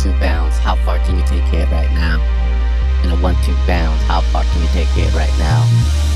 Two bounce. How far can you take it right now? In a one-two bounce. How far can you take it right now?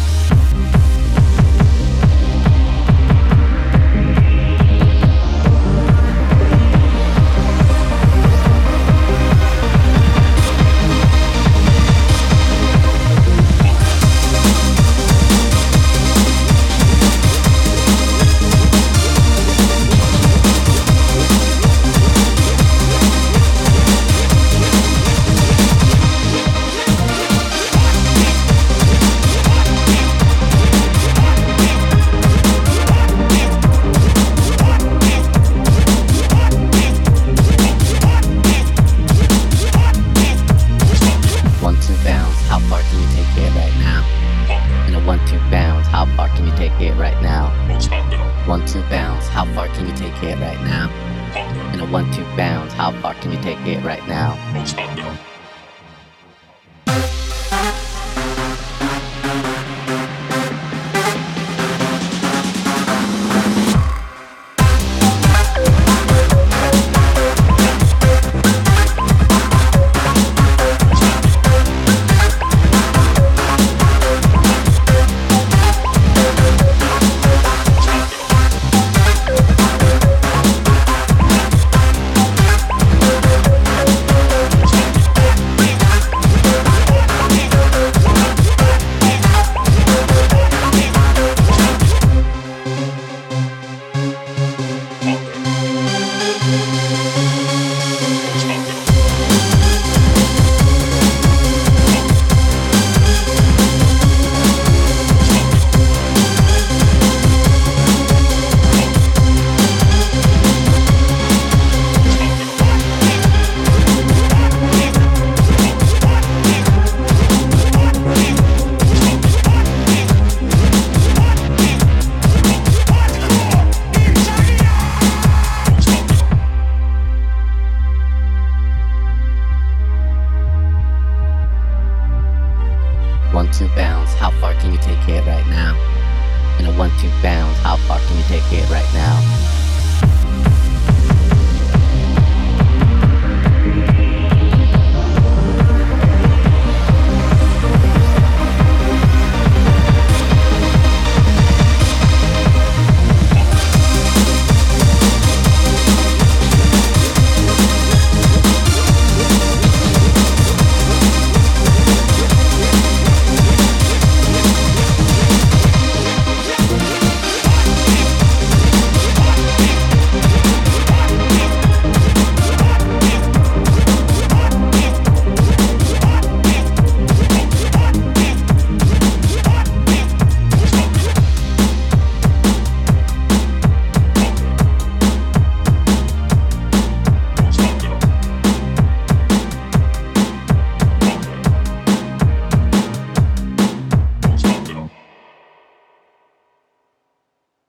Now? Let's hop down. One two bounce, how far can you take it right now? In a one two bounce, how far can you take it right now? Two bounce, how far can you take it right now? In a one two bounce, how far can you take it right now?